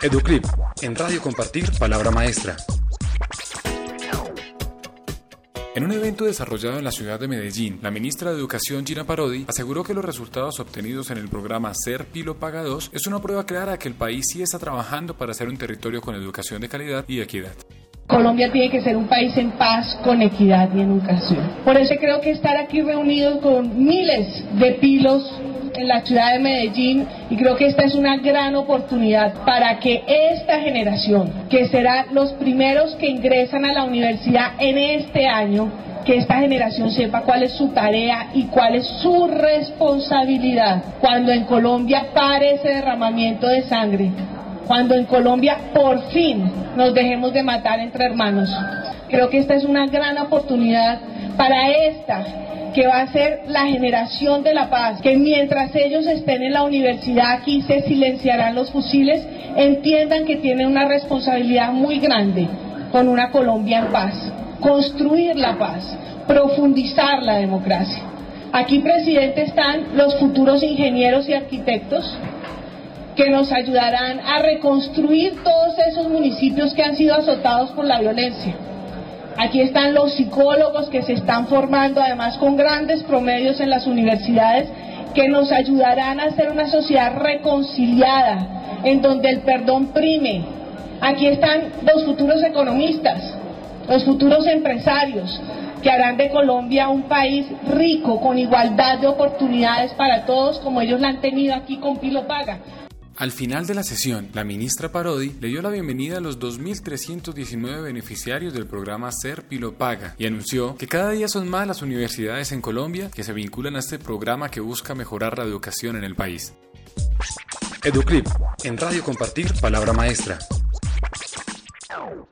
Educlip, en Radio Compartir, Palabra Maestra. En un evento desarrollado en la ciudad de Medellín, la ministra de Educación Gina Parodi aseguró que los resultados obtenidos en el programa Ser Pilo Paga 2 es una prueba clara de que el país sí está trabajando para ser un territorio con educación de calidad y equidad. Colombia tiene que ser un país en paz, con equidad y educación. Por eso creo que estar aquí reunidos con miles de pilos en la ciudad de Medellín y creo que esta es una gran oportunidad para que esta generación, que será los primeros que ingresan a la universidad en este año, que esta generación sepa cuál es su tarea y cuál es su responsabilidad cuando en Colombia pare ese derramamiento de sangre, cuando en Colombia por fin nos dejemos de matar entre hermanos. Creo que esta es una gran oportunidad para esta que va a ser la generación de la paz, que mientras ellos estén en la universidad aquí se silenciarán los fusiles, entiendan que tienen una responsabilidad muy grande con una Colombia en paz, construir la paz, profundizar la democracia. Aquí, presidente, están los futuros ingenieros y arquitectos que nos ayudarán a reconstruir todos esos municipios que han sido azotados por la violencia Aquí están los psicólogos que se están formando, además con grandes promedios en las universidades, que nos ayudarán a hacer una sociedad reconciliada, en donde el perdón prime. Aquí están los futuros economistas, los futuros empresarios, que harán de Colombia un país rico, con igualdad de oportunidades para todos, como ellos la han tenido aquí con Pilo Paga. Al final de la sesión, la ministra Parodi le dio la bienvenida a los 2.319 beneficiarios del programa Ser Paga y anunció que cada día son más las universidades en Colombia que se vinculan a este programa que busca mejorar la educación en el país. Educlip, en Radio Compartir, Palabra Maestra.